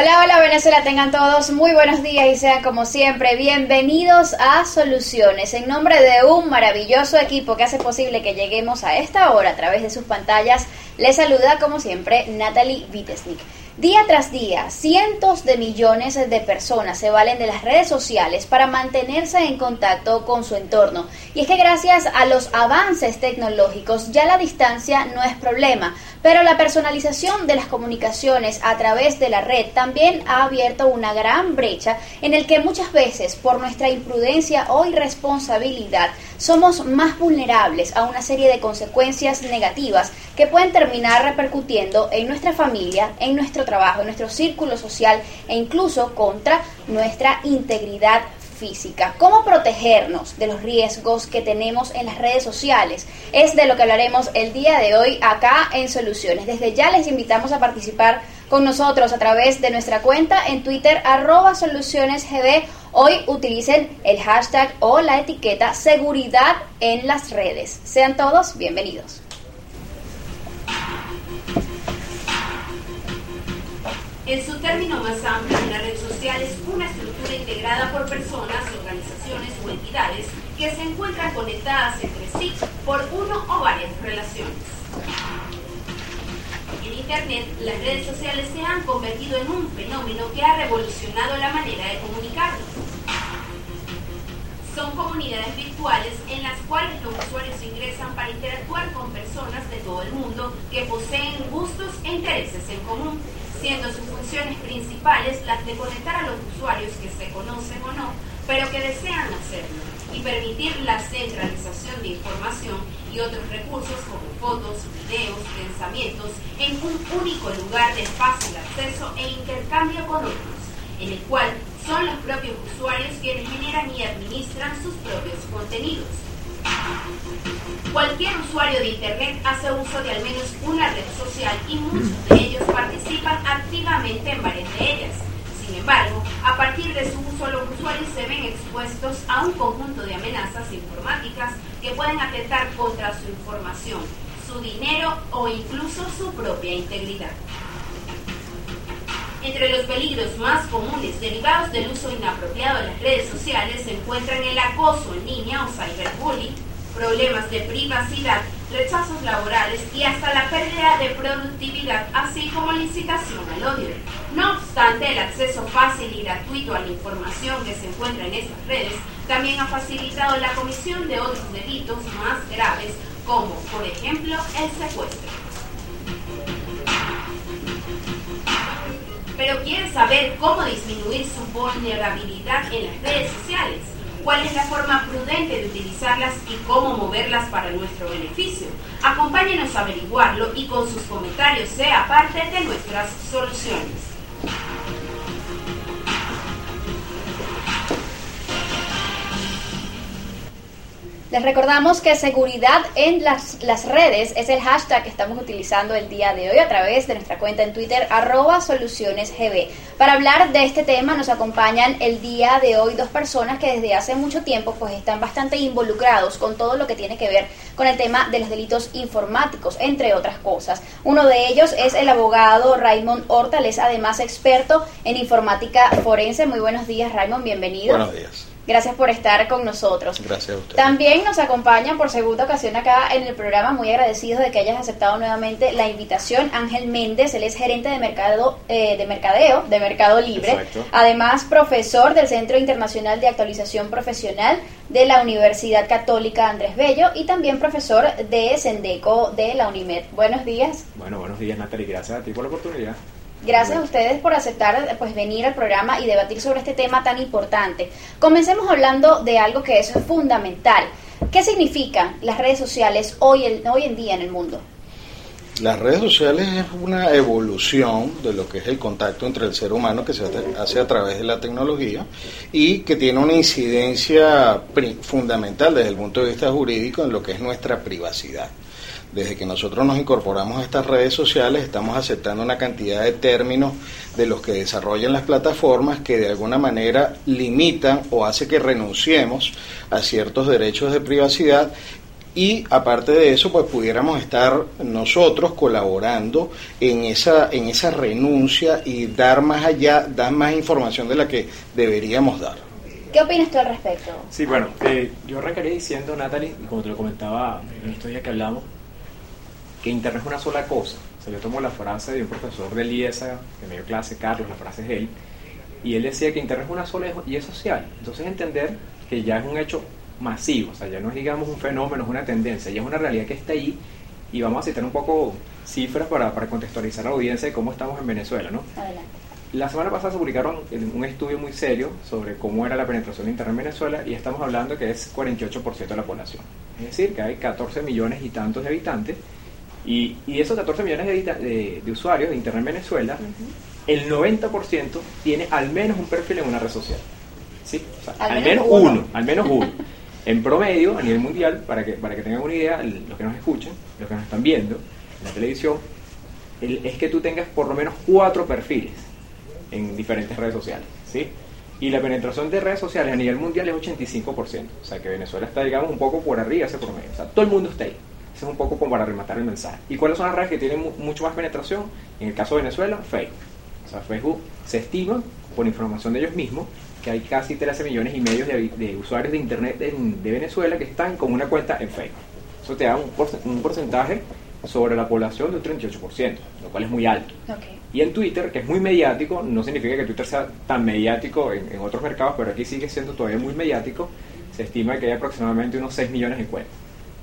Hola, hola Venezuela, tengan todos muy buenos días y sean como siempre bienvenidos a Soluciones. En nombre de un maravilloso equipo que hace posible que lleguemos a esta hora a través de sus pantallas, les saluda como siempre Natalie Vitesnik. Día tras día, cientos de millones de personas se valen de las redes sociales para mantenerse en contacto con su entorno. Y es que gracias a los avances tecnológicos ya la distancia no es problema, pero la personalización de las comunicaciones a través de la red también ha abierto una gran brecha en el que muchas veces por nuestra imprudencia o irresponsabilidad somos más vulnerables a una serie de consecuencias negativas que pueden terminar repercutiendo en nuestra familia, en nuestro trabajo, en nuestro círculo social e incluso contra nuestra integridad física. ¿Cómo protegernos de los riesgos que tenemos en las redes sociales? Es de lo que hablaremos el día de hoy acá en Soluciones. Desde ya les invitamos a participar con nosotros a través de nuestra cuenta en Twitter arroba solucionesgb. Hoy utilicen el hashtag o la etiqueta seguridad en las redes. Sean todos bienvenidos. En su término más amplio, una red social es una estructura integrada por personas, organizaciones o entidades que se encuentran conectadas entre sí por uno o varias relaciones. En Internet, las redes sociales se han convertido en un fenómeno que ha revolucionado la manera de comunicarnos. Son comunidades virtuales en las cuales los usuarios ingresan para interactuar con personas de todo el mundo que poseen gustos e intereses en común siendo sus funciones principales las de conectar a los usuarios que se conocen o no, pero que desean hacerlo, y permitir la centralización de información otros recursos como fotos, videos, pensamientos en un único lugar de fácil acceso e intercambio con otros, en el cual son los propios usuarios quienes generan y administran sus propios contenidos. Cualquier usuario de Internet hace uso de al menos una red social y muchos de ellos participan activamente en varias de ellas. Sin embargo, a partir de su uso los usuarios se ven expuestos a un conjunto de amenazas informáticas que pueden atentar contra su información, su dinero o incluso su propia integridad. Entre los peligros más comunes derivados del uso inapropiado de las redes sociales se encuentran el acoso en línea o cyberbullying, problemas de privacidad, rechazos laborales y hasta la pérdida de productividad, así como la incitación al odio. No obstante, el acceso fácil y gratuito a la información que se encuentra en estas redes también ha facilitado la comisión de otros delitos más graves, como por ejemplo el secuestro. Pero ¿quieren saber cómo disminuir su vulnerabilidad en las redes sociales? ¿Cuál es la forma prudente de utilizarlas y cómo moverlas para nuestro beneficio? Acompáñenos a averiguarlo y con sus comentarios sea parte de nuestras soluciones. Les recordamos que seguridad en las, las, redes es el hashtag que estamos utilizando el día de hoy a través de nuestra cuenta en Twitter arroba solucionesgb. Para hablar de este tema nos acompañan el día de hoy dos personas que desde hace mucho tiempo pues están bastante involucrados con todo lo que tiene que ver con el tema de los delitos informáticos, entre otras cosas. Uno de ellos es el abogado Raymond Hortal, es además experto en informática forense. Muy buenos días Raymond, bienvenido. Buenos días. Gracias por estar con nosotros. Gracias a usted. También nos acompaña por segunda ocasión acá en el programa, muy agradecidos de que hayas aceptado nuevamente la invitación. Ángel Méndez, él es gerente de mercado eh, de mercadeo de Mercado Libre. Exacto. Además, profesor del Centro Internacional de Actualización Profesional de la Universidad Católica Andrés Bello y también profesor de Sendeco de la UNIMED. Buenos días. Bueno, buenos días Natalie, gracias a ti por la oportunidad. Gracias a ustedes por aceptar pues venir al programa y debatir sobre este tema tan importante. Comencemos hablando de algo que es fundamental. ¿Qué significan las redes sociales hoy, en- hoy en día en el mundo? Las redes sociales es una evolución de lo que es el contacto entre el ser humano que se hace- a través de la tecnología y que tiene una incidencia fundamental desde el punto de vista jurídico en lo que es nuestra privacidad. Desde que nosotros nos incorporamos a estas redes sociales estamos aceptando una cantidad de términos de los que desarrollan las plataformas que de alguna manera limitan o hace que renunciemos a ciertos derechos de privacidad y aparte de eso, pues pudiéramos estar nosotros colaborando en esa, en esa renuncia y dar más allá, dar más información de la que deberíamos dar. ¿Qué opinas tú al respecto? Sí, bueno, eh, yo arrancaría diciendo, Natalie, y como te lo comentaba en estos días que hablamos, que Internet es una sola cosa. O sea, yo tomo la frase de un profesor de IESA, que me dio clase, Carlos, la frase es él, y él decía que Internet es una sola y es social. Entonces entender que ya es un hecho masivo, o sea, ya no es digamos un fenómeno, es una tendencia, ya es una realidad que está ahí, y vamos a citar un poco cifras para, para contextualizar a la audiencia de cómo estamos en Venezuela, ¿no? Adelante. La semana pasada se publicaron un estudio muy serio sobre cómo era la penetración de Internet en Venezuela y estamos hablando que es 48% de la población. Es decir, que hay 14 millones y tantos de habitantes y, y esos 14 millones de, de- de usuarios de Internet en Venezuela, el 90% tiene al menos un perfil en una red social. ¿Sí? O sea, Al al, menos menos uno. uno, al menos uno. En promedio, a nivel mundial, para que, para que tengan una idea, los que nos escuchen, los que nos están viendo en la televisión, el- es que tú tengas por lo menos cuatro perfiles en diferentes redes sociales, ¿sí? Y la penetración de redes sociales a nivel mundial es 85%, o sea que Venezuela está, digamos, un poco por arriba de ese promedio, o sea, todo el mundo está ahí. Eso es un poco como para rematar el mensaje. ¿Y cuáles son las redes que tienen mu- mucho más penetración? En el caso de Venezuela, Facebook. O sea, Facebook se estima, por información de ellos mismos, que hay casi 13 millones y medio de, de usuarios de Internet de Venezuela que están con una cuenta en Facebook. Eso te da un, porce- un porcentaje sobre la población de un 38%, lo cual es muy alto. Ok. Y en Twitter, que es muy mediático, no significa que Twitter sea tan mediático en, en otros mercados, pero aquí sigue siendo todavía muy mediático, se estima que hay aproximadamente unos 6 millones de cuentas.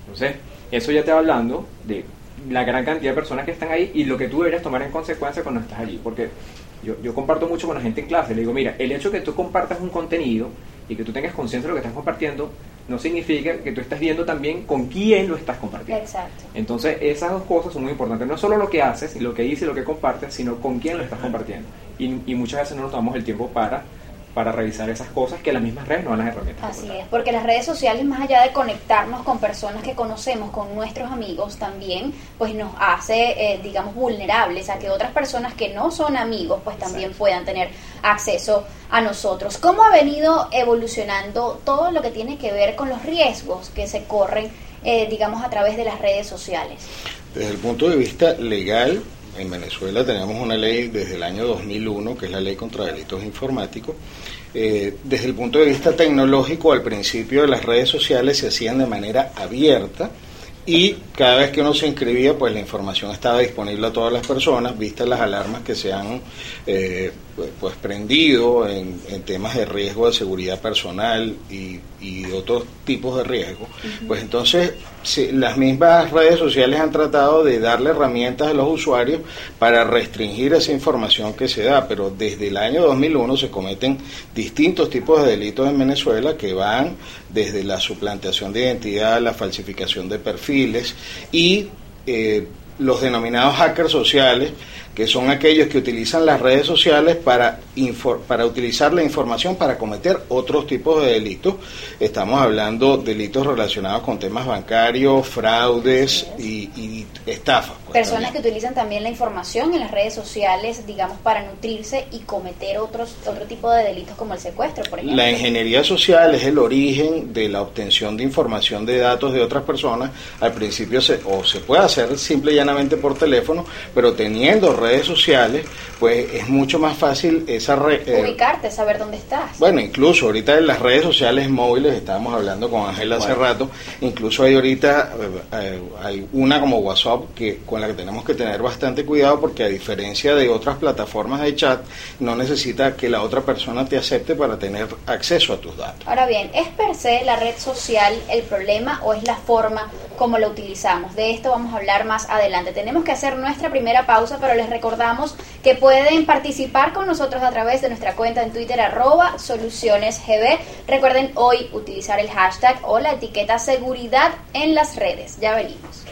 Entonces, eso ya te va hablando de la gran cantidad de personas que están ahí y lo que tú deberías tomar en consecuencia cuando estás allí. Porque yo, yo comparto mucho con la gente en clase, le digo, mira, el hecho de que tú compartas un contenido y que tú tengas conciencia de lo que estás compartiendo, no significa que tú estás viendo también con quién lo estás compartiendo. Exacto. Entonces, esas dos cosas son muy importantes. No solo lo que haces, y lo que dices y lo que compartes, sino con quién lo estás compartiendo. Y, y muchas veces no nos tomamos el tiempo para, para revisar esas cosas que las mismas redes no dan las herramientas. Así es, porque las redes sociales, más allá de conectarnos con personas que conocemos, con nuestros amigos, también pues nos hace, eh, digamos, vulnerables a que otras personas que no son amigos, pues también Exacto. puedan tener acceso a nosotros. ¿Cómo ha venido evolucionando todo lo que tiene que ver con los riesgos que se corren, eh, digamos, a través de las redes sociales? Desde el punto de vista legal, en Venezuela tenemos una ley desde el año 2001, que es la ley contra delitos informáticos. Eh, desde el punto de vista tecnológico, al principio las redes sociales se hacían de manera abierta y cada vez que uno se inscribía, pues la información estaba disponible a todas las personas, vistas las alarmas que se han eh, pues, pues, prendido en, en temas de riesgo de seguridad personal y, y otros tipos de riesgo. Pues entonces sí, las mismas redes sociales han tratado de darle herramientas a los usuarios para restringir esa información que se da, pero desde el año 2001 se cometen distintos tipos de delitos en Venezuela que van desde la suplantación de identidad, la falsificación de perfiles y eh, los denominados hackers sociales, que son aquellos que utilizan las redes sociales para, para utilizar la información para cometer otros tipos de delitos. Estamos hablando de delitos relacionados con temas bancarios, fraudes y, y estafas. pues, Personas que utilizan también la información en las redes sociales, digamos, para nutrirse y cometer otros otro tipo de delitos como el secuestro, por ejemplo. La ingeniería social es el origen de la obtención de información de datos de otras personas. Al principio se, o se puede hacer simple y llanamente por teléfono, pero teniendo redes sociales, pues es mucho más fácil esa red. Eh, Ubicarte, saber dónde estás. Bueno, incluso ahorita en las redes sociales móviles, estábamos hablando con Ángel hace rato, incluso hay ahorita eh, hay una como WhatsApp que con la que tenemos que tener bastante cuidado porque a diferencia de otras plataformas de chat, no necesita que la otra persona te acepte para tener acceso a tus datos. Ahora bien, ¿es per se la red social el problema o es la forma como la utilizamos? De esto vamos a hablar más adelante. Tenemos que hacer nuestra primera pausa, pero les recordamos que pueden participar con nosotros a través de nuestra cuenta en Twitter arroba solucionesgb. Recuerden hoy utilizar el hashtag o la etiqueta seguridad en las redes. Ya venimos.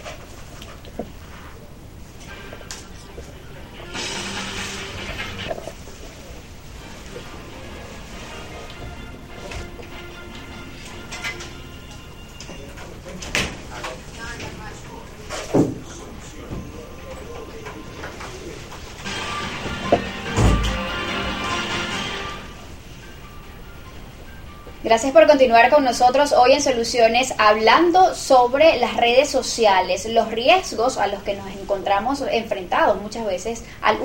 Gracias por continuar con nosotros hoy en Soluciones hablando sobre las redes sociales, los riesgos a los que nos encontramos enfrentados muchas veces al,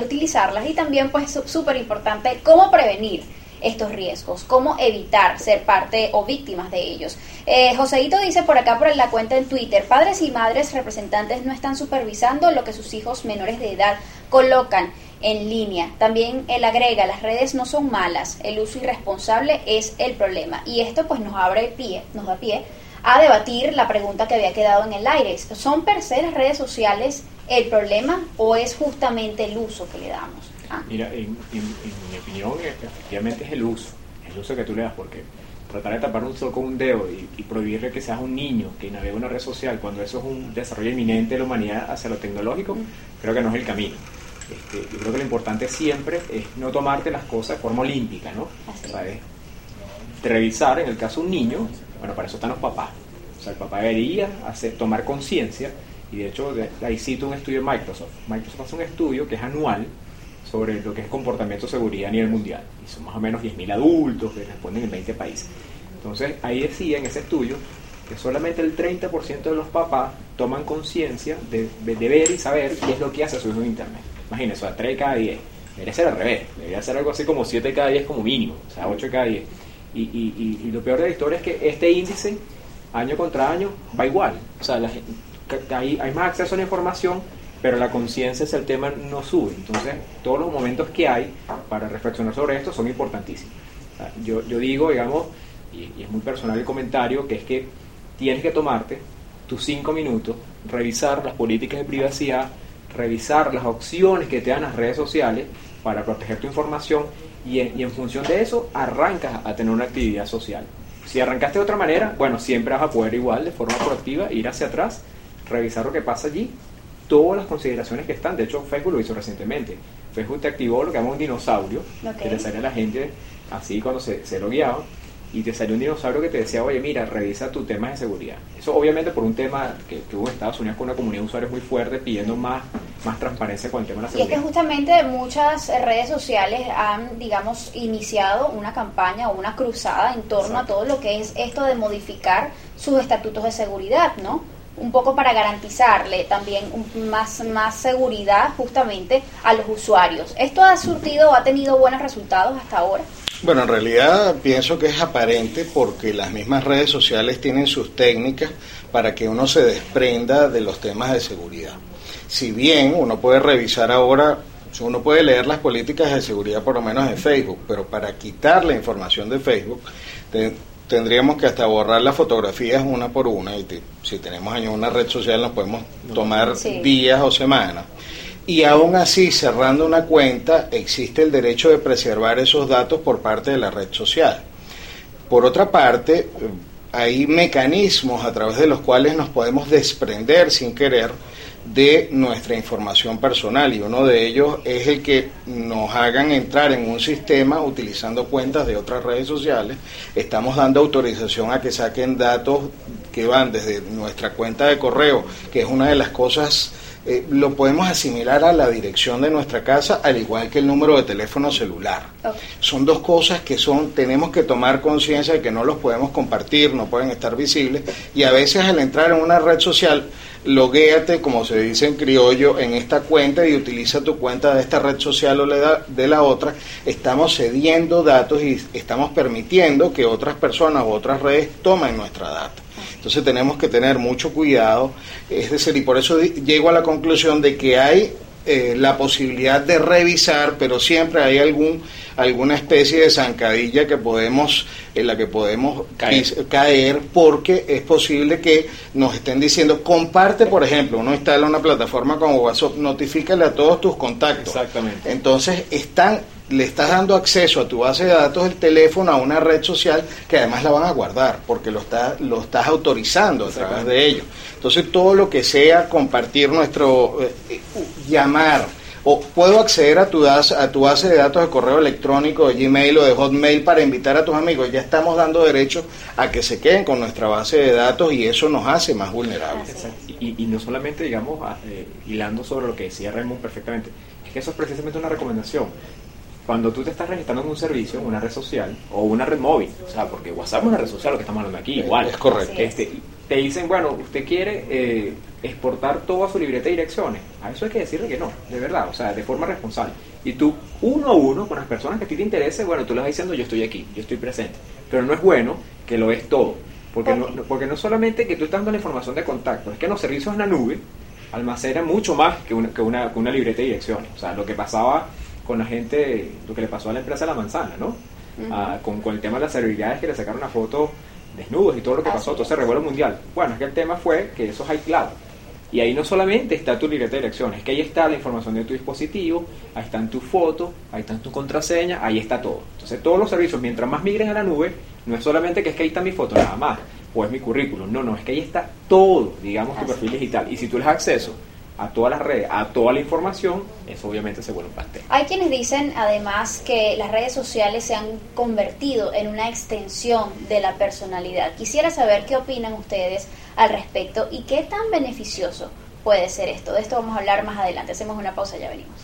utilizarlas y también pues súper importante cómo prevenir estos riesgos, cómo evitar ser parte o víctimas de ellos. Eh, Joseito dice por acá por la cuenta en Twitter, padres y madres representantes no están supervisando lo que sus hijos menores de edad colocan en línea. También él agrega, las redes no son malas, el uso irresponsable es el problema. Y esto pues nos abre pie, nos da pie a debatir la pregunta que había quedado en el aire. ¿Son per se las redes sociales el problema o es justamente el uso que le damos? Ah. Mira, en, mi opinión, efectivamente es el uso, el uso que tú le das, porque tratar de tapar un sol con un dedo y, y, prohibirle que seas un niño que navegue una red social cuando eso es un desarrollo inminente de la humanidad hacia lo tecnológico, creo que no es el camino. Este, yo creo que lo importante siempre es no tomarte las cosas de forma olímpica, ¿no? ¿Sabes? Revisar, en el caso de un niño, bueno, para eso están los papás. O sea, el papá debería hacer, tomar conciencia, y de hecho ahí cito un estudio de Microsoft. Microsoft hace un estudio que es anual sobre lo que es comportamiento de seguridad a nivel mundial. Y son más o menos 10.000 adultos que responden en 20 países. Entonces, ahí decía en ese estudio que solamente el 30% de los papás toman conciencia de, de, ver y saber qué es lo que hace su hijo en Internet. Imagínense, o sea, 3 cada 10. Debería ser al revés, debería ser algo así como 7 cada 10 como mínimo, o sea, 8 cada 10. Y, y, y, lo peor de la historia es que este índice, año contra año, va igual. O sea, hay, hay más acceso a la información, pero la conciencia es el tema no sube. Entonces, todos los momentos que hay para reflexionar sobre esto son importantísimos. yo, yo digo, digamos, y, y, es muy personal el comentario, que es que tienes que tomarte tus 5 minutos, revisar las políticas de privacidad, revisar las opciones que te dan las redes sociales para proteger tu información y en, función de eso arrancas a tener una actividad social. Si arrancaste de otra manera, bueno, siempre vas a poder igual de forma proactiva ir hacia atrás, revisar lo que pasa allí, todas las consideraciones que están. De hecho, Facebook lo hizo recientemente. Facebook te activó lo que llama un dinosaurio, que le sale a la gente así cuando se, se lo guiaba y te salió un dinosaurio que te decía, oye, mira, revisa tu tema de seguridad. Eso obviamente por un tema que, hubo en Estados Unidos con una comunidad de usuarios muy fuerte pidiendo más, más transparencia con el tema de la seguridad. Y es que justamente muchas redes sociales han, digamos, iniciado una campaña o una cruzada en torno a todo lo que es esto de modificar sus estatutos de seguridad, ¿no? un poco para garantizarle también más, más seguridad justamente a los usuarios. ¿Esto ha surtido o ha tenido buenos resultados hasta ahora? Bueno, en realidad pienso que es aparente porque las mismas redes sociales tienen sus técnicas para que uno se desprenda de los temas de seguridad. Si bien uno puede revisar ahora, uno puede leer las políticas de seguridad por lo menos en Facebook, pero para quitar la información de Facebook tendríamos que hasta borrar las fotografías una por una y si tenemos en una red social nos podemos tomar días o semanas y aún así cerrando una cuenta existe el derecho de preservar esos datos por parte de la red social. Por otra parte, hay mecanismos a través de los cuales nos podemos desprender sin querer de nuestra información personal y uno de ellos es el que nos hagan entrar en un sistema utilizando cuentas de otras redes sociales. Estamos dando autorización a que saquen datos que van desde nuestra cuenta de correo, que es una de las cosas eh, lo podemos asimilar a la dirección de nuestra casa, al igual que el número de teléfono celular. Son dos cosas que son, tenemos que tomar conciencia de que no los podemos compartir, no pueden estar visibles, y a veces al entrar en una red social, loguéate, como se dice en criollo, en esta cuenta y utiliza tu cuenta de esta red social o de la otra, estamos cediendo datos y estamos permitiendo que otras personas o otras redes tomen nuestra data. Entonces tenemos que tener mucho cuidado, es decir, y por eso llego a la conclusión de que hay eh, la posibilidad de revisar, pero siempre hay algún alguna especie de zancadilla que podemos en la que podemos caer. porque es posible que nos estén diciendo comparte por ejemplo uno instala una plataforma como WhatsApp notifícale a todos tus contactos. Exactamente. entonces están le estás dando acceso a tu base de datos del teléfono a una red social que además la van a guardar porque lo está, lo estás autorizando a través de ellos. Entonces todo lo que sea compartir nuestro eh, eh, llamar o puedo acceder a tu, a tu base de datos de correo electrónico, de Gmail o de Hotmail para invitar a tus amigos. Ya estamos dando derecho a que se queden con nuestra base de datos y eso nos hace más vulnerables. Y, y no solamente, digamos, eh, hilando sobre lo que decía Raymond perfectamente, es que eso es precisamente una recomendación. Cuando tú te estás registrando en un servicio, una red social o una red móvil, o sea, porque WhatsApp es una red social, lo que estamos hablando aquí, igual. Es correcto. Es. Este, te dicen, bueno, usted quiere eh, exportar toda su libreta de direcciones. A eso hay que decirle que no, de verdad, o sea, de forma responsable. Y tú, uno a uno, con las personas que a ti te interese, bueno, tú le vas diciendo, yo estoy aquí, yo estoy presente. Pero no es bueno que lo ves todo. Porque no, no- porque no solamente que tú estás dando la información de contacto, es que los servicios en la nube almacenan mucho más que una, que una, que una libreta de direcciones. O sea, lo que pasaba con la gente, lo que le pasó a la empresa de la manzana, ¿no? Ah, con, con el tema de las celebridades que le sacaron una foto desnudos y todo lo que Así pasó, es. entonces revuelo mundial. Bueno, es que el tema fue que eso es aislado. Y ahí no solamente está tu libreta de direcciones, es que ahí está la información de tu dispositivo, ahí están tus fotos, ahí están tus contraseñas, ahí está todo. Entonces todos los servicios, mientras más migren a la nube, no es solamente que es que ahí está mi foto nada más, o es mi currículum, no, no, es que ahí está todo, digamos, tu Así perfil digital. Y si tú les acceso a todas las redes, a toda la información, eso obviamente se vuelve un pastel. Hay quienes dicen además que las redes sociales se han convertido en una extensión de la personalidad. Quisiera saber qué opinan ustedes al respecto y qué tan beneficioso puede ser esto. De esto vamos a hablar más adelante. Hacemos una pausa, ya venimos.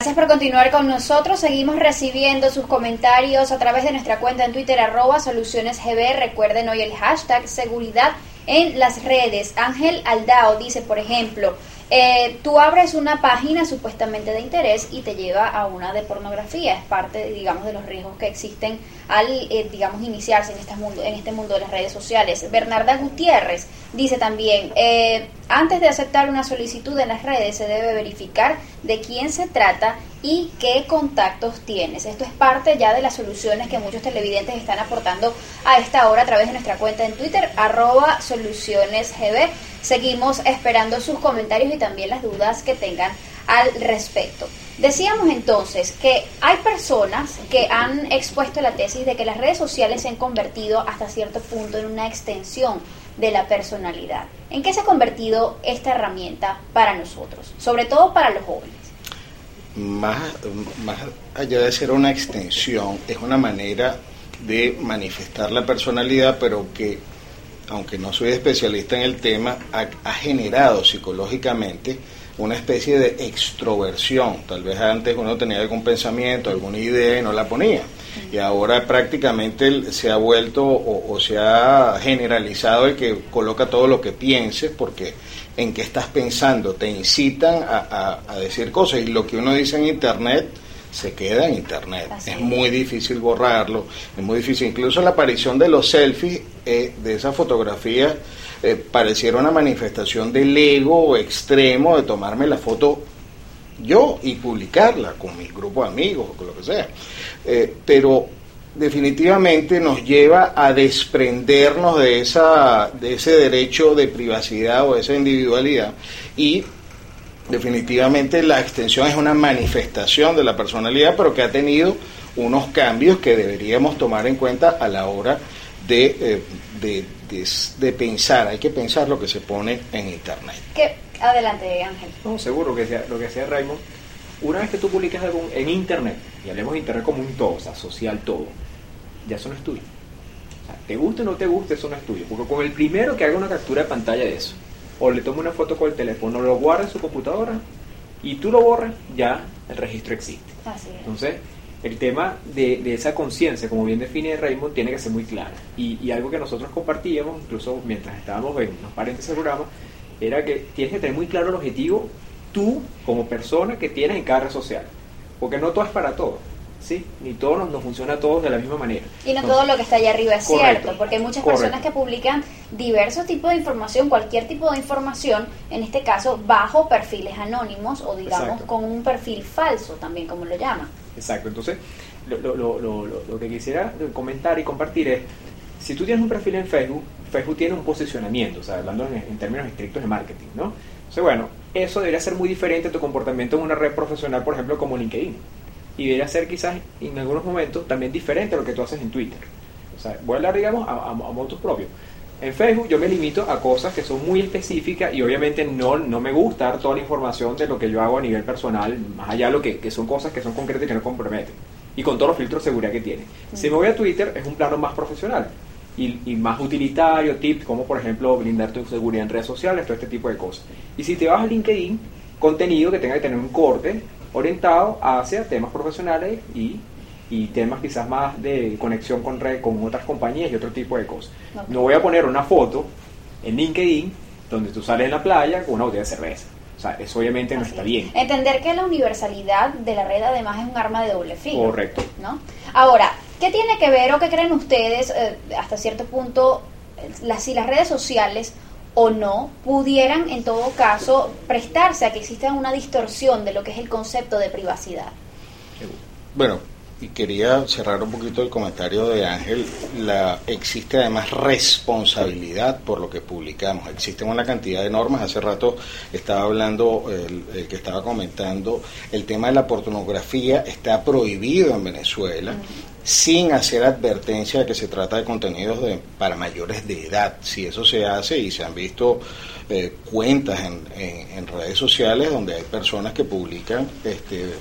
Gracias por continuar con nosotros. Seguimos recibiendo sus comentarios a través de nuestra cuenta en Twitter, arroba solucionesgb. Recuerden hoy el hashtag seguridad en las redes. Ángel Aldao dice, por ejemplo, eh, tú abres una página supuestamente de interés y te lleva a una de pornografía. Es parte, digamos, de los riesgos que existen al, eh, digamos, iniciarse en este, mundo, en este mundo de las redes sociales. Bernarda Gutiérrez dice también, eh, antes de aceptar una solicitud en las redes se debe verificar de quién se trata y qué contactos tienes. Esto es parte ya de las soluciones que muchos televidentes están aportando a esta hora a través de nuestra cuenta en Twitter, arroba solucionesgb. Seguimos esperando sus comentarios y también las dudas que tengan al respecto. Decíamos entonces que hay personas que han expuesto la tesis de que las redes sociales se han convertido hasta cierto punto en una extensión de la personalidad. ¿En qué se ha convertido esta herramienta para nosotros? Sobre todo para los jóvenes. Más, más allá de ser una extensión, es una manera de manifestar la personalidad, pero que, aunque no soy especialista en el tema, ha, generado psicológicamente una especie de extroversión. Tal vez antes uno tenía algún pensamiento, alguna idea y no la ponía. Y ahora prácticamente se ha vuelto o, o se ha generalizado el que coloca todo lo que pienses porque en qué estás pensando, te incitan a, a- a decir cosas y lo que uno dice en internet se queda en internet. Así es es. muy difícil borrarlo, es muy difícil. Incluso la aparición de los selfies, eh, de esas fotografías, eh, pareciera una manifestación del ego extremo de tomarme la foto yo y publicarla con mi grupo de amigos o con lo que sea. Eh, pero definitivamente nos lleva a desprendernos de, esa, de ese derecho de privacidad o de esa individualidad y definitivamente la extensión es una manifestación de la personalidad, pero que ha tenido unos cambios que deberíamos tomar en cuenta a la hora de, eh, de, de- de pensar. Hay que pensar lo que se pone en Internet. ¿Qué? Adelante, Ángel. No, seguro que sea, lo que sea Raymond, una vez que tú publicas algo en internet, y hablemos de internet como un todo, o sea, social todo, ya eso no es tuyo. O sea, te guste o no te guste, eso no es tuyo. Porque con el primero que haga una captura de pantalla de eso, o le toma una foto con el teléfono, lo guarda en su computadora y tú lo borras, ya el registro existe. Así es. Entonces, el tema de, de esa conciencia, como bien define Raymond, tiene que ser muy clara. Y, y algo que nosotros compartíamos, incluso mientras estábamos en los paréntesis del programa, era que tienes que tener muy claro el objetivo tú como persona que tienes en cada red social. Porque no todo es para todos, ¿sí? Ni todo nos, nos funciona a todos de la misma manera. Y no Entonces, todo lo que está allá arriba es Correcto, cierto, porque hay muchas correcto. personas que publican diversos tipos de información, cualquier tipo de información, en este caso bajo perfiles anónimos o digamos Exacto. con un perfil falso también, como lo llaman. Exacto, entonces lo, lo, lo, lo, lo- lo que quisiera comentar y compartir es, si tú tienes un perfil en Facebook, Facebook tiene un posicionamiento, o sea, hablando en, en términos estrictos de marketing, ¿no? Entonces, bueno, eso debería ser muy diferente a tu comportamiento en una red profesional, por ejemplo, como LinkedIn. Y debería ser quizás en algunos momentos también diferente a lo que tú haces en Twitter. O sea, voy a hablar, digamos, a, a, a motos propios. En Facebook yo me limito a cosas que son muy específicas y obviamente no, no me gusta dar toda la información de lo que yo hago a nivel personal, más allá de lo que, que son cosas que son concretas y que no comprometen. Y con todos los filtros de seguridad que tiene. Si me voy a Twitter es un plano más profesional y, y más utilitario, tips como por ejemplo blindar tu seguridad en redes sociales, todo este tipo de cosas. Y si te vas a LinkedIn, contenido que tenga que tener un corte orientado hacia temas profesionales y, y temas quizás más de conexión con red, con otras compañías y otro tipo de cosas. No voy a poner una foto en LinkedIn donde tú sales en la playa con una botella de cerveza. O sea, eso obviamente no está es. bien. Entender que la universalidad de la red además es un arma de doble filo. Correcto. ¿no? Ahora, ¿qué tiene que ver o qué creen ustedes eh, hasta cierto punto las, si las redes sociales o no pudieran en todo caso prestarse a que exista una distorsión de lo que es el concepto de privacidad? Bueno, y quería cerrar un poquito el comentario de Ángel. La, existe además responsabilidad por lo que publicamos. Existen una cantidad de normas. Hace rato estaba hablando, el, el que estaba comentando, el tema de la pornografía está prohibido en Venezuela. Sin hacer advertencia de que se trata de contenidos de, para mayores de edad. Si eso se hace y se han visto eh, cuentas en, en, en redes sociales donde hay personas que publican este,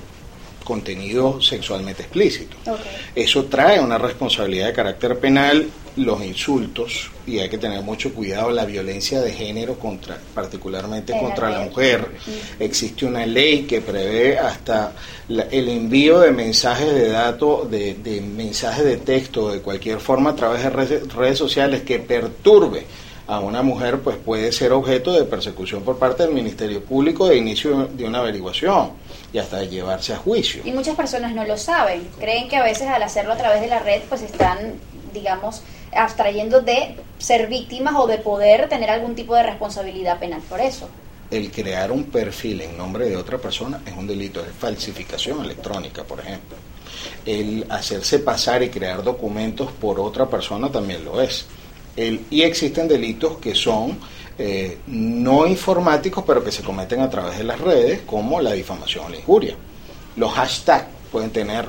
contenido sexualmente explícito. Okay. Eso trae una responsabilidad de carácter penal, los insultos, y hay que tener mucho cuidado, la violencia de género, contra, particularmente En contra la mujer. Mm. Existe una ley que prevé hasta la- el envío de mensajes de datos, de, de mensajes de texto, de cualquier forma a través de redes, redes sociales que perturbe a una mujer, pues puede ser objeto de persecución por parte del Ministerio Público de inicio de una averiguación y hasta de llevarse a juicio. Y muchas personas no lo saben. Creen que a veces al hacerlo a través de la red, pues están, digamos, abstrayendo de ser víctimas o de poder tener algún tipo de responsabilidad penal por eso. el crear un perfil en nombre de otra persona es un delito, es falsificación electrónica, por ejemplo. El hacerse pasar y crear documentos por otra persona también lo es. El, y existen delitos que son eh, no informáticos, pero que se cometen a través de las redes, como la difamación o la injuria. Los hashtags pueden tener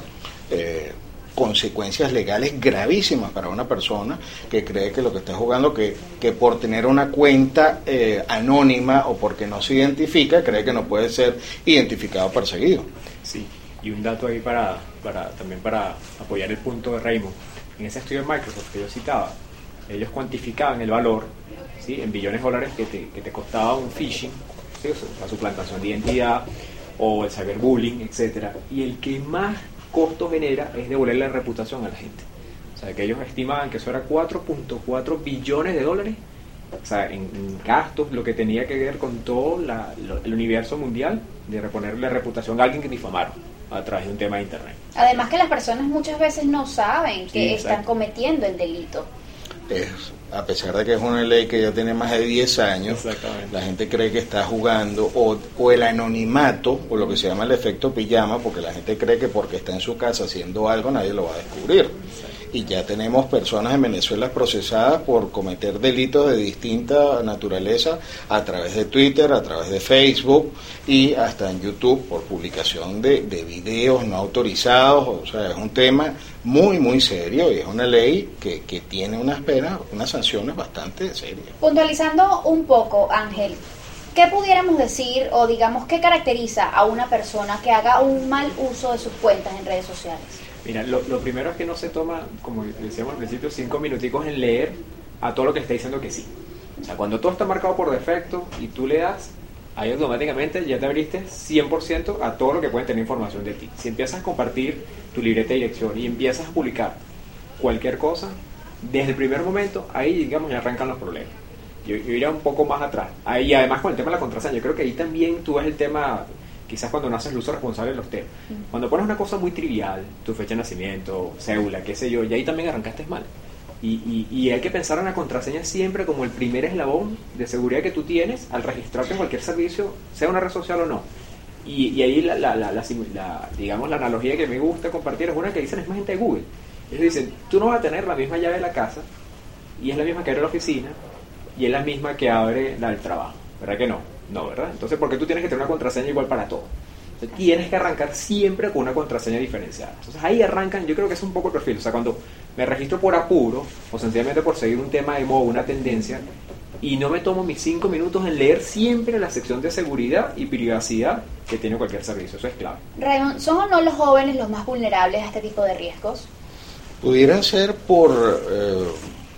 eh, consecuencias legales gravísimas para una persona que cree que lo que está jugando, que, que por tener una cuenta eh, anónima o porque no se identifica, cree que no puede ser identificado o perseguido. Sí, y un dato ahí para, para también para apoyar el punto de Raymond. En ese estudio de Microsoft que yo citaba, ellos cuantificaban el valor ¿sí? en billones de dólares que te, que te costaba un phishing, ¿sí? o sea, la suplantación de identidad o el cyberbullying, etcétera Y el que más costo genera es devolverle la reputación a la gente. O sea, que ellos estimaban que eso era 4.4 billones de dólares o sea, en, en gastos, lo que tenía que ver con todo la- lo- el universo mundial de reponerle reputación a alguien que difamaron a través de un tema de internet. Además que las personas muchas veces no saben que Sí, están cometiendo el delito. Es, a pesar de que es una ley que ya tiene más de 10 años, la gente cree que está jugando o, o el anonimato o lo que se llama el efecto pijama, porque la gente cree que porque está en su casa haciendo algo nadie lo va a descubrir. Y ya tenemos personas en Venezuela procesadas por cometer delitos de distinta naturaleza a través de Twitter, a través de Facebook y hasta en YouTube por publicación de, de videos no autorizados. O sea, es un tema muy, muy serio y es una ley que, que tiene unas penas, unas sanciones bastante serias. Puntualizando un poco, Ángel, ¿qué pudiéramos decir o digamos qué caracteriza a una persona que haga un mal uso de sus cuentas en redes sociales? Mira, lo, lo primero es que no se toma, como decíamos al principio, cinco minuticos en leer a todo lo que está diciendo que sí. O sea, cuando todo está marcado por defecto y tú le das, ahí automáticamente ya te abriste 100% a todo lo que pueden tener información de ti. Si empiezas a compartir tu libreta de dirección y empiezas a publicar cualquier cosa, desde el primer momento, ahí digamos ya arrancan los problemas. Yo, yo iría un poco más atrás. Ahí además con el tema de la contraseña, yo creo que ahí también tú ves el tema, quizás cuando no haces el uso responsable de los temas. Cuando pones una cosa muy trivial, tu fecha de nacimiento, cédula, qué sé yo, y ahí también arrancaste mal. Y, y- y hay que pensar en la contraseña siempre como el primer eslabón de seguridad que tú tienes al registrarte en cualquier servicio, sea una red social o no. Y, y ahí, la, la- la- la digamos, la analogía que me gusta compartir es una que dice la misma gente de Google. Ellos dicen, tú no vas a tener la misma llave de la casa, y es la misma que abre la oficina, y es la misma que abre la del trabajo. ¿Verdad que no? No, ¿verdad? Entonces, ¿por qué tú tienes que tener una contraseña igual para todo? Entonces, tienes que arrancar siempre con una contraseña diferenciada. Entonces, ahí arrancan, yo creo que es un poco el perfil. O sea, cuando me registro por apuro, o sencillamente por seguir un tema de moda, una tendencia, y no me tomo mis cinco minutos en leer siempre la sección de seguridad y privacidad que tiene cualquier servicio. Eso es clave. Raymond, ¿son o no los jóvenes los más vulnerables a este tipo de riesgos? Pudieran ser por, eh,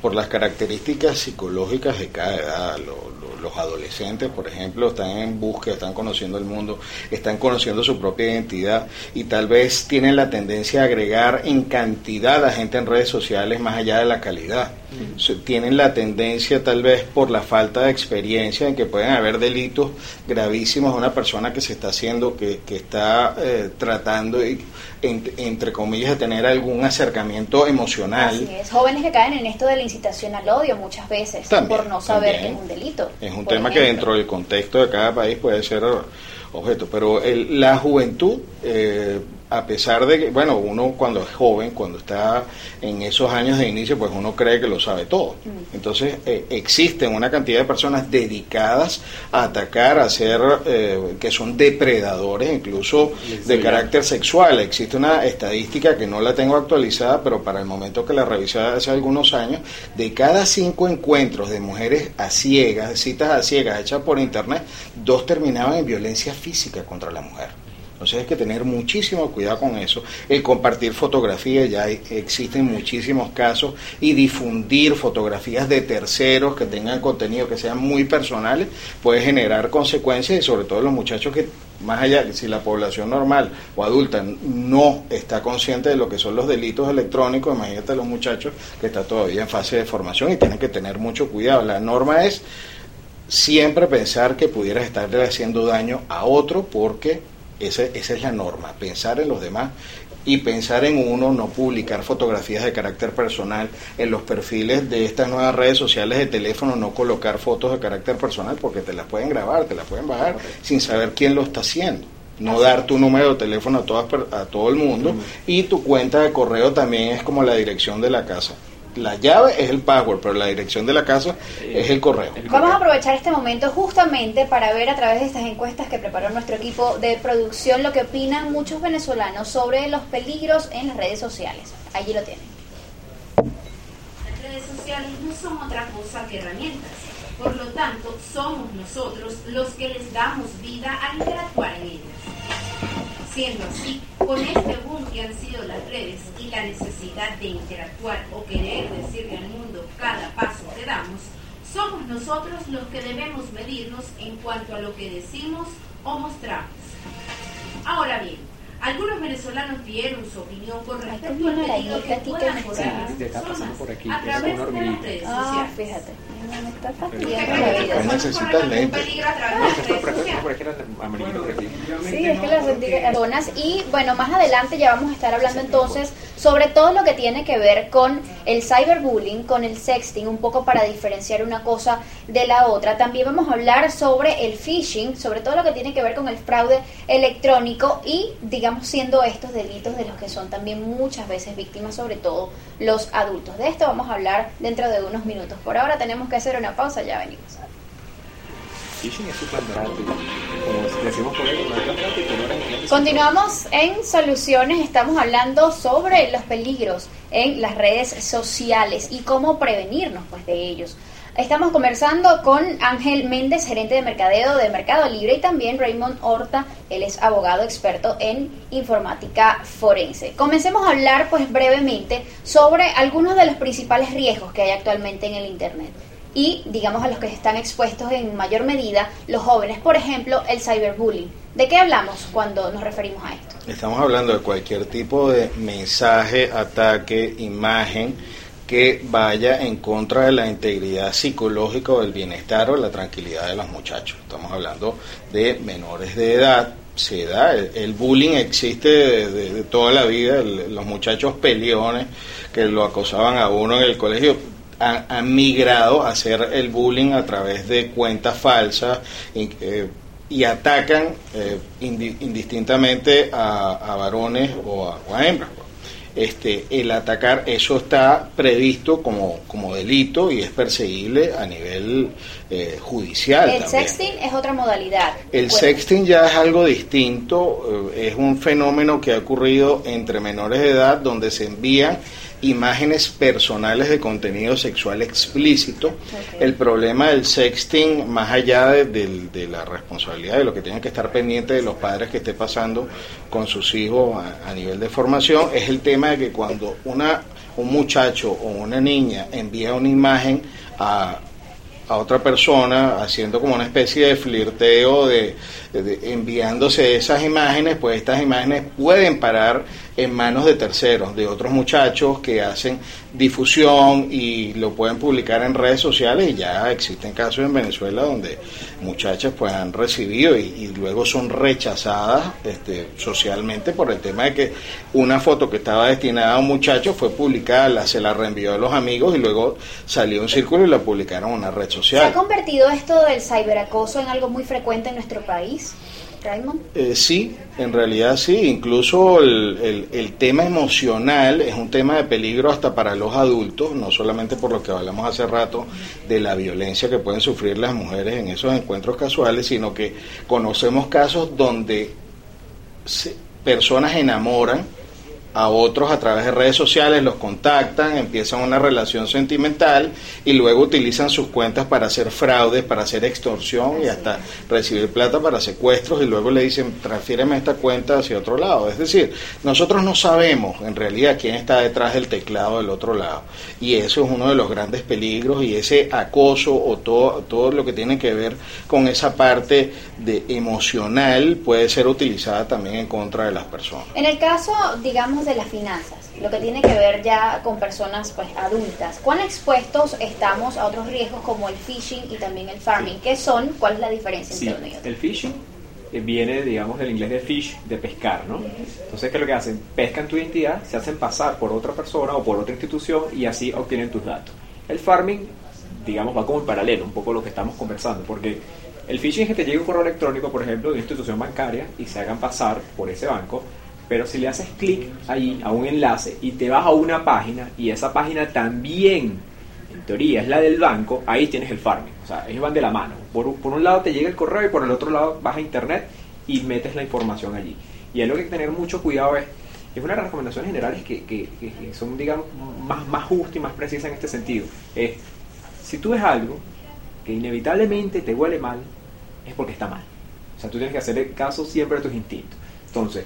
por las características psicológicas de cada edad. Lo- lo- los adolescentes, por ejemplo, están en búsqueda, están conociendo el mundo, están conociendo su propia identidad y tal vez tienen la tendencia a agregar en cantidad a gente en redes sociales más allá de la calidad. Tienen la tendencia tal vez por la falta de experiencia en que pueden haber delitos gravísimos a una persona que se está haciendo, que, que está eh, tratando, y, en- entre comillas, de tener algún acercamiento emocional. Así es, jóvenes que caen en esto de la incitación al odio muchas veces También, por no saber también. que es un delito. Es un tema que ejemplo. dentro del contexto de cada país puede ser objeto, pero el- la juventud, eh, a pesar de que, bueno, uno cuando es joven, cuando está en esos años de inicio, pues uno cree que lo sabe todo. Entonces, eh, existen una cantidad de personas dedicadas a atacar, a ser, eh, que son depredadores, incluso de carácter sexual. Existe una estadística que no la tengo actualizada, pero para el momento que la revisé hace algunos años, de cada cinco encuentros de mujeres a ciegas, citas a ciegas hechas por internet, dos terminaban en violencia física contra la mujer. Entonces hay que tener muchísimo cuidado con eso. El compartir fotografías, ya hay- existen muchísimos casos, y difundir fotografías de terceros que tengan contenido que sean muy personales, puede generar consecuencias y sobre todo los muchachos que, más allá, si la población normal o adulta no está consciente de lo que son los delitos electrónicos, imagínate los muchachos que están todavía en fase de formación y tienen que tener mucho cuidado. La norma es siempre pensar que pudieras estarle haciendo daño a otro porque esa, esa es la norma, pensar en los demás y pensar en uno, no publicar fotografías de carácter personal en los perfiles de estas nuevas redes sociales de teléfono, no colocar fotos de carácter personal porque te las pueden grabar, te las pueden bajar sin saber quién lo está haciendo. No dar tu número de teléfono a, todas, a todo el mundo y tu cuenta de correo también es como la dirección de la casa. La llave es el password, pero la dirección de la casa es el correo. Vamos a aprovechar este momento justamente para ver a través de estas encuestas que preparó nuestro equipo de producción lo que opinan muchos venezolanos sobre los peligros en las redes sociales. Allí lo tienen. Las redes sociales no son otra cosa que herramientas. Por lo tanto, somos nosotros los que les damos vida al interactuar en ellas. Siendo así, con este boom que han sido las redes y la necesidad de interactuar o querer decirle al mundo cada paso que damos, somos nosotros los que debemos medirnos en cuanto a lo que decimos o mostramos. Ahora bien, algunos venezolanos dieron su opinión con respecto al arañita que puedan las personas por aquí, a es través una de las Ah, sociales. fíjate. Me está ¿Usted fastidiando Necesitas lentes. Sí, es que las personas y bueno, más adelante ya vamos a estar hablando entonces sobre todo lo que tiene que ver con el cyberbullying, con el sexting, un poco para diferenciar una cosa de la otra. También vamos a hablar sobre el phishing, sobre todo lo que tiene que ver con el fraude electrónico y digamos siendo estos delitos de los que son también muchas veces víctimas, sobre todo los adultos. De esto vamos a hablar dentro de unos minutos. Por ahora tenemos que hacer una pausa, ya venimos. Continuamos en Soluciones, estamos hablando sobre los peligros en las redes sociales y cómo prevenirnos pues de ellos. Estamos conversando con Ángel Méndez, gerente de mercadeo de Mercado Libre, y también Raymond Horta, él es abogado experto en informática forense. Comencemos a hablar pues brevemente sobre algunos de los principales riesgos que hay actualmente en el Internet. y digamos a los que están expuestos en mayor medida los jóvenes, por ejemplo, el cyberbullying. ¿De qué hablamos cuando nos referimos a esto? Estamos hablando de cualquier tipo de mensaje, ataque, imagen que vaya en contra de la integridad psicológica o del bienestar o la tranquilidad de los muchachos. Estamos hablando de menores de edad, se da, el, bullying existe de, toda la vida, los muchachos peleones que lo acosaban a uno en el colegio han, migrado a hacer el bullying a través de cuentas falsas y, eh, atacan eh, indistintamente a, varones o a hembras este, el atacar, eso está previsto como, como delito y es perseguible a nivel eh, judicial. El sexting es otra modalidad. El sexting ya es algo distinto, eh, es un fenómeno que ha ocurrido entre menores de edad donde se envían imágenes personales de contenido sexual explícito. El problema del sexting, más allá de, la responsabilidad de lo que tienen que estar pendientes de los padres que esté pasando con sus hijos a, nivel de formación, es el tema de que cuando una, un muchacho o una niña envía una imagen a, a otra persona haciendo como una especie de flirteo de, enviándose esas imágenes pues estas imágenes pueden parar en manos de terceros, de otros muchachos que hacen difusión y lo pueden publicar en redes sociales y ya existen casos en Venezuela donde muchachas pues han recibido y, luego son rechazadas este, socialmente por el tema de que una foto que estaba destinada a un muchacho fue publicada, se la reenvió a los amigos y luego salió un círculo y la publicaron en una red social. ¿Se ha convertido esto del ciberacoso en algo muy frecuente en nuestro país? Eh, sí, en realidad sí. Incluso el, el, tema emocional es un tema de peligro hasta para los adultos, no solamente por lo que hablamos hace rato de la violencia que pueden sufrir las mujeres en esos encuentros casuales, sino que conocemos casos donde personas enamoran a otros a través de redes sociales, los contactan, empiezan una relación sentimental y luego utilizan sus cuentas para hacer fraudes, para hacer extorsión y hasta recibir plata para secuestros y luego le dicen transfiéreme esta cuenta hacia otro lado. Es decir, nosotros no sabemos en realidad quién está detrás del teclado del otro lado y eso es uno de los grandes peligros y ese acoso o todo, todo lo que tiene que ver con esa parte de emocional puede ser utilizada también en contra de las personas. En el caso, digamos, de las finanzas, lo que tiene que ver ya con personas pues adultas, ¿cuán expuestos estamos a otros riesgos como el phishing y también el farming? ¿Qué son? ¿Cuál es la diferencia entre uno El phishing eh, viene, digamos, del inglés de fish, de pescar, ¿no? Entonces, ¿qué es lo que hacen? Pescan tu identidad, se hacen pasar por otra persona o por otra institución y así obtienen tus datos. El farming, digamos, va como en paralelo, un poco lo que estamos conversando, porque el phishing es que te llegue un correo electrónico, por ejemplo, de una institución bancaria y se hagan pasar por ese banco pero si le haces clic ahí a un enlace y te vas a una página y esa página también, en teoría, es la del banco, ahí tienes el farming. O sea, ellos van de la mano. Por, un lado te llega el correo y por el otro lado vas a internet y metes la información allí. Y es lo que hay que tener mucho cuidado es, es una de las recomendaciones generales que, que, que son, digamos, más, más justas y más precisas en este sentido. Es, si tú ves algo que inevitablemente te huele mal, es porque está mal. O sea, tú tienes que hacer caso siempre a tus instintos. Entonces,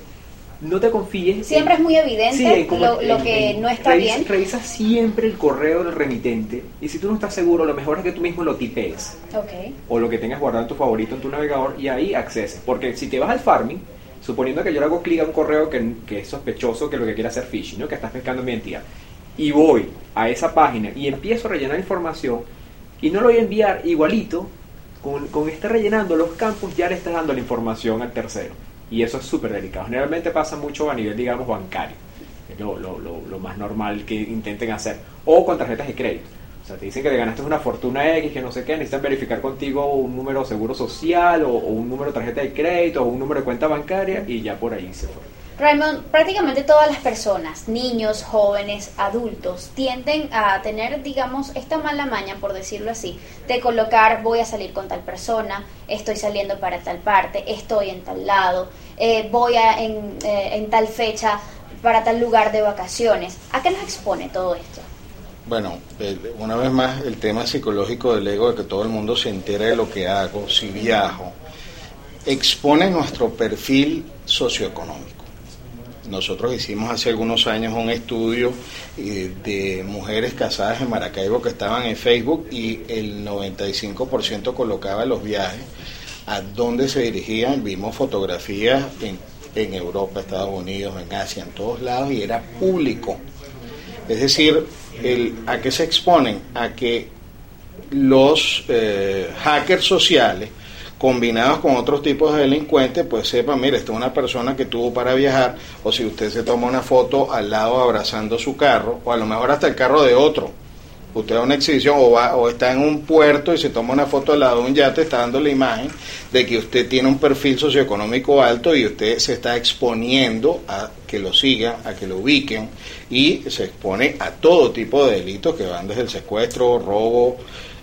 no te confíes. Siempre es muy evidente lo, que no está bien. Revisa siempre el correo del remitente y si tú no estás seguro, lo mejor es que tú mismo lo tipees. O lo que tengas guardado en tu favorito en tu navegador y ahí acceses. Porque si te vas al farming, suponiendo que yo le hago clic a un correo que, es sospechoso que lo que quiere hacer phishing, ¿no? que estás pescando mi identidad, y voy a esa página y empiezo a rellenar información y no lo voy a enviar igualito, con, con estar rellenando los campos ya le estás dando la información al tercero. Y eso es súper delicado. Generalmente pasa mucho a nivel, digamos, bancario. Es lo, lo, lo, más normal que intenten hacer. O con tarjetas de crédito. O sea, te dicen que te ganaste una fortuna X, que no sé qué, necesitan verificar contigo un número seguro social o, o un número de tarjeta de crédito o un número de cuenta bancaria y ya por ahí se fue. Raymond, prácticamente todas las personas, niños, jóvenes, adultos, tienden a tener, digamos, esta mala maña, por decirlo así, de colocar voy a salir con tal persona, estoy saliendo para tal parte, estoy en tal lado, eh, voy a en, eh, en tal fecha para tal lugar de vacaciones. ¿A qué nos expone todo esto? Bueno, una vez más, el tema psicológico del ego, de que todo el mundo se entere de lo que hago, si viajo, expone nuestro perfil socioeconómico nosotros hicimos hace algunos años un estudio eh, de mujeres casadas en Maracaibo que estaban en Facebook y el 95% colocaba los viajes a dónde se dirigían. Vimos fotografías en, en Europa, Estados Unidos, en Asia, en todos lados y era público. Es decir, el, ¿a qué se exponen? A que los eh, hackers sociales combinados con otros tipos de delincuentes, pues sepan, mire, esta es una persona que tuvo para viajar, o si usted se toma una foto al lado abrazando su carro, o a lo mejor hasta el carro de otro. Usted va a una exhibición o, va, o está en un puerto y se toma una foto al lado de un yate, está dando la imagen de que usted tiene un perfil socioeconómico alto y usted se está exponiendo a que lo sigan, a que lo ubiquen y se expone a todo tipo de delitos que van desde el secuestro, robo,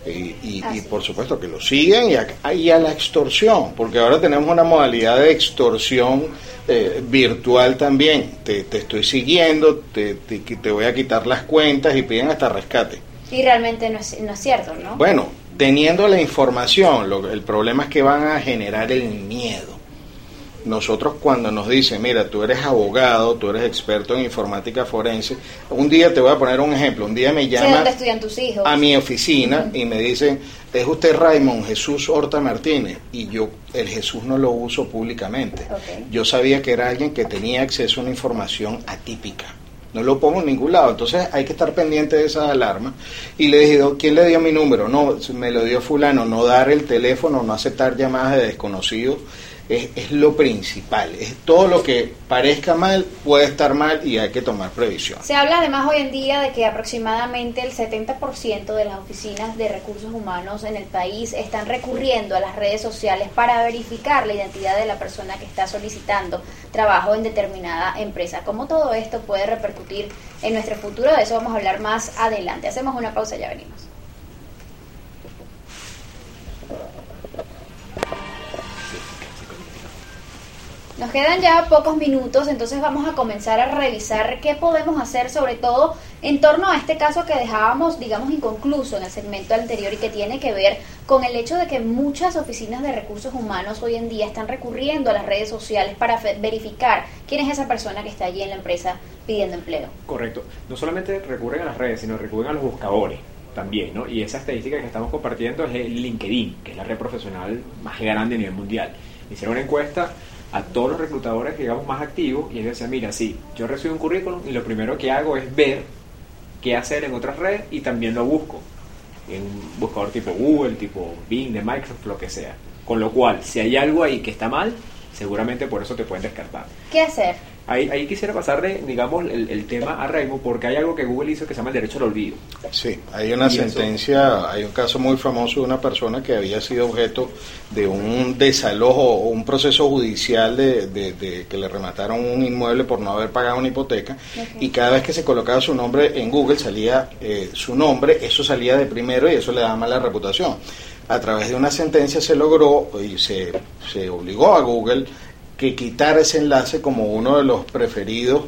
y, y, por supuesto que lo sigan y a, y a, la extorsión, porque ahora tenemos una modalidad de extorsión eh, virtual también. Te, te, estoy siguiendo, te, te, te, voy a quitar las cuentas y piden hasta rescate. Y realmente no es, no es cierto, ¿no? Bueno, teniendo la información, lo, el problema es que van a generar el miedo nosotros cuando nos dicen, mira, tú eres abogado, tú eres experto en informática forense, un día te voy a poner un ejemplo, un día me llaman tus hijos? a mi oficina y me dicen, es usted Raymond Jesús Horta Martínez, y yo el Jesús no lo uso públicamente. Okay. Yo sabía que era alguien que tenía acceso a una información atípica. No lo pongo en ningún lado, entonces hay que estar pendiente de esas alarmas. Y le dije, ¿quién le dio mi número? No, me lo dio fulano, no dar el teléfono, no aceptar llamadas de desconocidos es, es, lo principal. Es todo lo que parezca mal puede estar mal y hay que tomar previsión. Se habla además hoy en día de que aproximadamente el 70% de las oficinas de recursos humanos en el país están recurriendo a las redes sociales para verificar la identidad de la persona que está solicitando trabajo en determinada empresa. ¿Cómo todo esto puede repercutir en nuestro futuro? De eso vamos a hablar más adelante. Hacemos una pausa ya venimos. Nos quedan ya pocos minutos, entonces vamos a comenzar a revisar qué podemos hacer, sobre todo en torno a este caso que dejábamos, digamos, inconcluso en el segmento anterior y que tiene que ver con el hecho de que muchas oficinas de recursos humanos hoy en día están recurriendo a las redes sociales para verificar quién es esa persona que está allí en la empresa pidiendo empleo. Correcto. No solamente recurren a las redes, sino recurren a los buscadores también, ¿no? Y esa estadística que estamos compartiendo es el LinkedIn, que es la red profesional más grande a nivel mundial. Hicieron una encuesta a todos los reclutadores, digamos, más activos y ellos decían, mira, sí, yo recibo un currículum y lo primero que hago es ver qué hacer en otras redes y también lo busco en un buscador tipo Google, tipo Bing, de Microsoft, lo que sea. Con lo cual, si hay algo ahí que está mal, seguramente por eso te pueden descartar. ¿Qué hacer? Ahí, ahí quisiera pasarle, digamos, el, el, tema a Raymond, porque hay algo que Google hizo que se llama el derecho al olvido. Sí, hay una sentencia, eso... hay un caso muy famoso de una persona que había sido objeto de un desalojo o un proceso judicial de, de, de, que le remataron un inmueble por no haber pagado una hipoteca okay. y cada vez que se colocaba su nombre en Google salía eh, su nombre, eso salía de primero y eso le daba mala reputación. A través de una sentencia se logró y se, se obligó a Google que quitar ese enlace como uno de los preferidos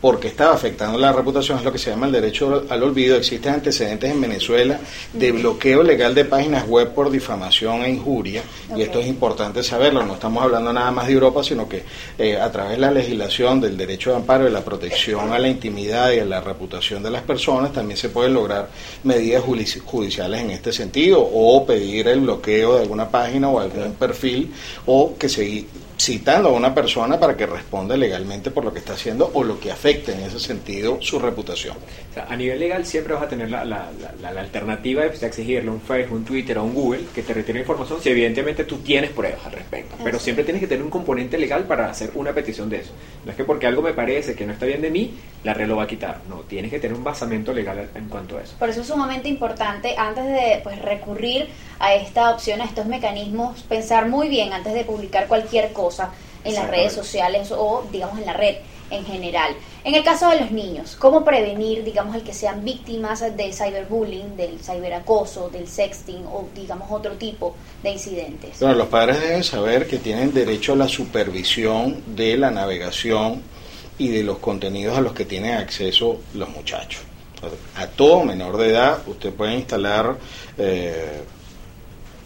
porque estaba afectando la reputación, es lo que se llama el derecho al olvido. Existen antecedentes en Venezuela de bloqueo legal de páginas web por difamación e injuria, okay. y esto es importante saberlo. No estamos hablando nada más de Europa, sino que eh, a través de la legislación del derecho de amparo y la protección a la intimidad y a la reputación de las personas, también se pueden lograr medidas judiciales en este sentido, o pedir el bloqueo de alguna página o algún perfil, o que se citando a una persona para que responda legalmente por lo que está haciendo o lo que afecte en ese sentido su reputación. O sea, a nivel legal siempre vas a tener la, la, la, la alternativa de exigirle a un Facebook, un Twitter o un Google que te retire información si evidentemente tú tienes pruebas al respecto. Pero siempre tienes que tener un componente legal para hacer una petición de eso. No es que porque algo me parece que no está bien de mí, la red lo va a quitar. No, tienes que tener un basamento legal en cuanto a eso. Por eso es sumamente importante antes de pues, recurrir a esta opción, a estos mecanismos, pensar muy bien antes de publicar cualquier cosa en las redes sociales o digamos en la red en general. En el caso de los niños, ¿cómo prevenir, digamos, el que sean víctimas del cyberbullying, del cyberacoso, del sexting o, digamos, otro tipo de incidentes? Bueno, los padres deben saber que tienen derecho a la supervisión de la navegación y de los contenidos a los que tienen acceso los muchachos. A todo menor de edad, usted puede instalar... Eh,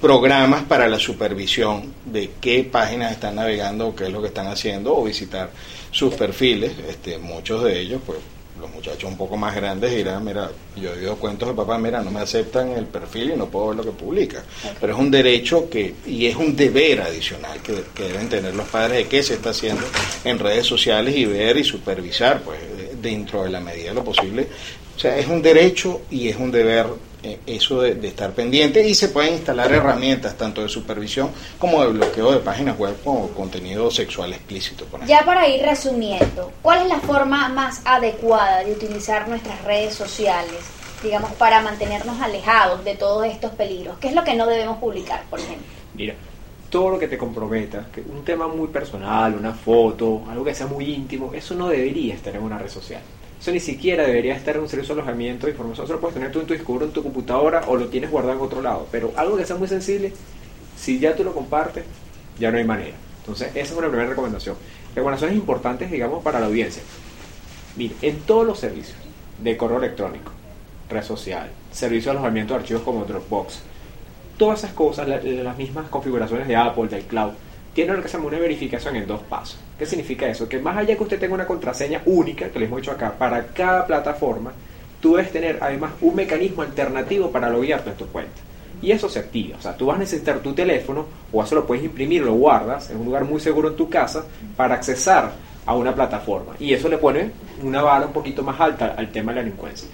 programas para la supervisión de qué páginas están navegando, qué es lo que están haciendo, o visitar sus perfiles. Este, muchos de ellos, pues los muchachos un poco más grandes dirán, mira, yo he oído cuentos de papá, mira, no me aceptan el perfil y no puedo ver lo que publica. Pero es un derecho que, y es un deber adicional que, que, deben tener los padres de qué se está haciendo en redes sociales y ver y supervisar, pues dentro de la medida de lo posible. O sea, es un derecho y es un deber eh, eso de, estar pendiente y se pueden instalar herramientas tanto de supervisión como de bloqueo de páginas web con contenido sexual explícito. ya para ir resumiendo, ¿cuál es la forma más adecuada de utilizar nuestras redes sociales, digamos, para mantenernos alejados de todos estos peligros? ¿Qué es lo que no debemos publicar, por ejemplo? Mira, todo lo que te comprometa, que un tema muy personal, una foto, algo que sea muy íntimo, eso no debería estar en una red social. Eso ni siquiera debería estar en un servicio de alojamiento de información. Eso lo puedes tener tú en tu disco en tu computadora o lo tienes guardado en otro lado. Pero algo que sea muy sensible, si ya tú lo compartes, ya no hay manera. Entonces, esa es una primera recomendación. Recomendaciones importantes, digamos, para la audiencia. Mire, en todos los servicios de correo electrónico, red social, servicio de alojamiento de archivos como Dropbox, todas esas cosas, las mismas configuraciones de Apple, del cloud, tiene lo que se llama una verificación en dos pasos. ¿Qué significa eso? Que más allá que usted tenga una contraseña única, que les hemos dicho acá, para cada plataforma, tú debes tener además un mecanismo alternativo para loguearte en tu cuenta. Y eso se activa. O sea, tú vas a necesitar tu teléfono, o eso lo puedes imprimir, lo guardas en un lugar muy seguro en tu casa, para accesar a una plataforma. Y eso le pone una vara un poquito más alta al tema de la delincuencia.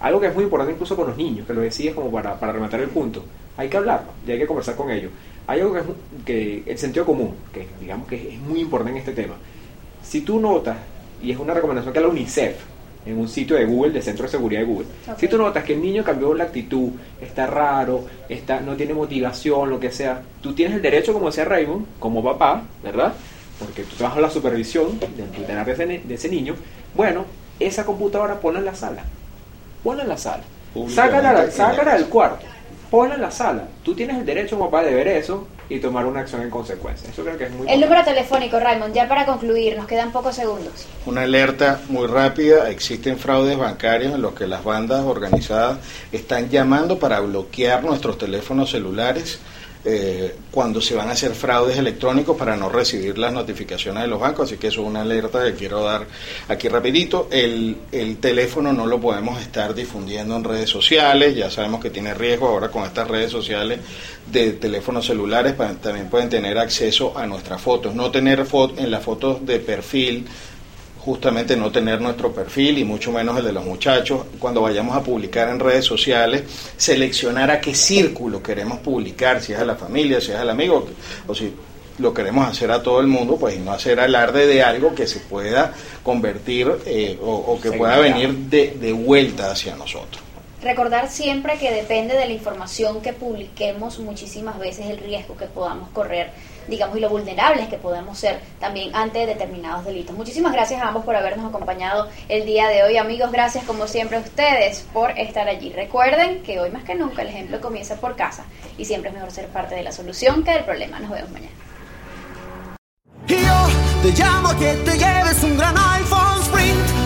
Algo que es muy importante incluso con los niños, que lo decías como para, para rematar el punto. Hay que hablarlo y hay que conversar con ellos. Hay algo que, es, que el sentido común, que digamos que es muy importante en este tema. Si tú notas, y es una recomendación que la UNICEF, en un sitio de Google, de Centro de Seguridad de Google, si tú notas que el niño cambió la actitud, está raro, está, no tiene motivación, lo que sea, tú tienes el derecho, como decía Raymond, como papá, ¿verdad? Porque tú trabajas la supervisión del tutelar de ese, de ese niño. Bueno, esa computadora ponla en la sala. Ponla en la sala. Sácala, sácala del cuarto ponla en la sala. Tú tienes el derecho padre de ver eso y tomar una acción en consecuencia. Eso creo que es muy El número telefónico, Raymond, ya para concluir, nos quedan pocos segundos. Una alerta muy rápida, existen fraudes bancarios en los que las bandas organizadas están llamando para bloquear nuestros teléfonos celulares eh, cuando se van a hacer fraudes electrónicos para no recibir las notificaciones de los bancos, así que eso es una alerta que quiero dar aquí rapidito. El, el teléfono no lo podemos estar difundiendo en redes sociales, ya sabemos que tiene riesgo ahora con estas redes sociales de teléfonos celulares, también pueden tener acceso a nuestras fotos, no tener fotos en las fotos de perfil justamente no tener nuestro perfil y mucho menos el de los muchachos. Cuando vayamos a publicar en redes sociales, seleccionar a qué círculo queremos publicar, si es a la familia, si es al amigo, o si lo queremos hacer a todo el mundo, pues y no hacer alarde de algo que se pueda convertir eh, o, que pueda venir de, de vuelta hacia nosotros. Recordar siempre que depende de la información que publiquemos muchísimas veces el riesgo que podamos correr digamos, y lo vulnerables que podemos ser también ante determinados delitos. Muchísimas gracias a ambos por habernos acompañado el día de hoy. Amigos, gracias como siempre a ustedes por estar allí. Recuerden que hoy más que nunca el ejemplo comienza por casa y siempre es mejor ser parte de la solución que del problema. Nos vemos mañana. te llamo que te lleves un gran iPhone Sprint.